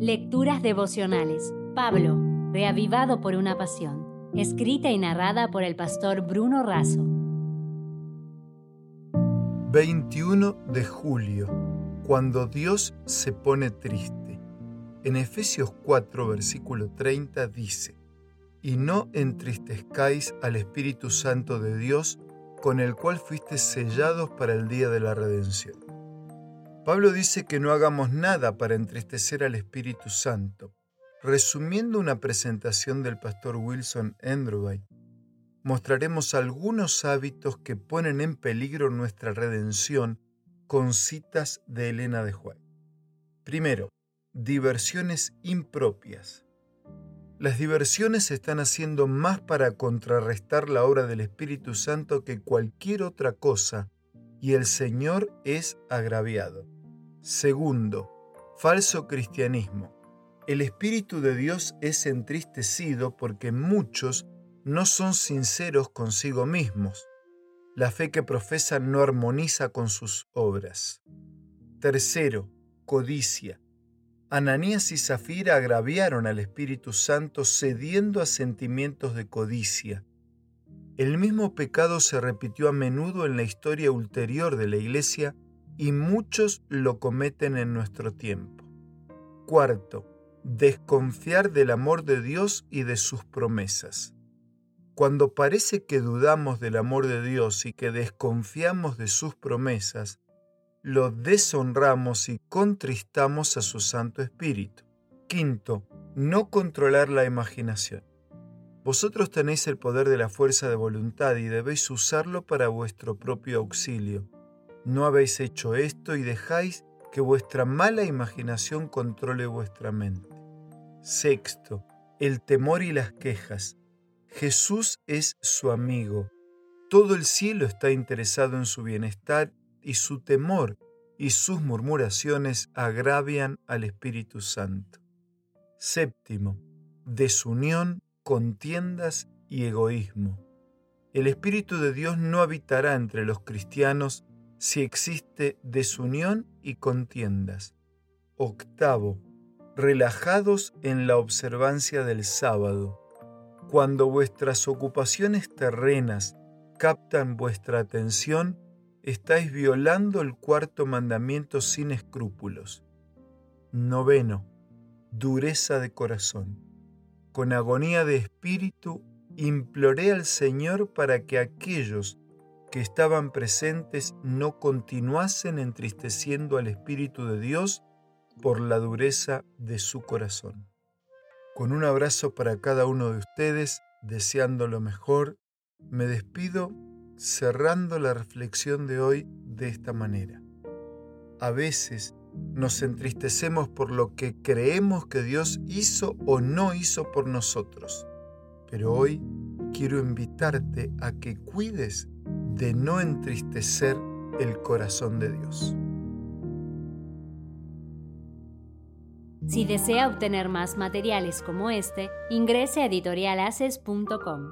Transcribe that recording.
Lecturas devocionales. Pablo, reavivado por una pasión. Escrita y narrada por el pastor Bruno Razo. 21 de julio, cuando Dios se pone triste. En Efesios 4, versículo 30 dice, Y no entristezcáis al Espíritu Santo de Dios, con el cual fuiste sellados para el día de la redención. Pablo dice que no hagamos nada para entristecer al Espíritu Santo. Resumiendo una presentación del pastor Wilson Enderby, mostraremos algunos hábitos que ponen en peligro nuestra redención con citas de Elena de Juan. Primero, diversiones impropias. Las diversiones se están haciendo más para contrarrestar la obra del Espíritu Santo que cualquier otra cosa, y el Señor es agraviado. Segundo, falso cristianismo. El Espíritu de Dios es entristecido porque muchos no son sinceros consigo mismos. La fe que profesan no armoniza con sus obras. Tercero, codicia. Ananías y Zafira agraviaron al Espíritu Santo cediendo a sentimientos de codicia. El mismo pecado se repitió a menudo en la historia ulterior de la Iglesia y muchos lo cometen en nuestro tiempo. Cuarto, desconfiar del amor de Dios y de sus promesas. Cuando parece que dudamos del amor de Dios y que desconfiamos de sus promesas, lo deshonramos y contristamos a su Santo Espíritu. Quinto, no controlar la imaginación. Vosotros tenéis el poder de la fuerza de voluntad y debéis usarlo para vuestro propio auxilio no habéis hecho esto y dejáis que vuestra mala imaginación controle vuestra mente. Sexto, el temor y las quejas. Jesús es su amigo. Todo el cielo está interesado en su bienestar y su temor y sus murmuraciones agravian al Espíritu Santo. Séptimo, desunión, contiendas y egoísmo. El Espíritu de Dios no habitará entre los cristianos si existe desunión y contiendas. Octavo, relajados en la observancia del sábado. Cuando vuestras ocupaciones terrenas captan vuestra atención, estáis violando el cuarto mandamiento sin escrúpulos. Noveno, dureza de corazón. Con agonía de espíritu imploré al Señor para que aquellos que estaban presentes no continuasen entristeciendo al Espíritu de Dios por la dureza de su corazón. Con un abrazo para cada uno de ustedes, deseando lo mejor, me despido cerrando la reflexión de hoy de esta manera. A veces nos entristecemos por lo que creemos que Dios hizo o no hizo por nosotros, pero hoy quiero invitarte a que cuides de no entristecer el corazón de Dios. Si desea obtener más materiales como este, ingrese a editorialaces.com.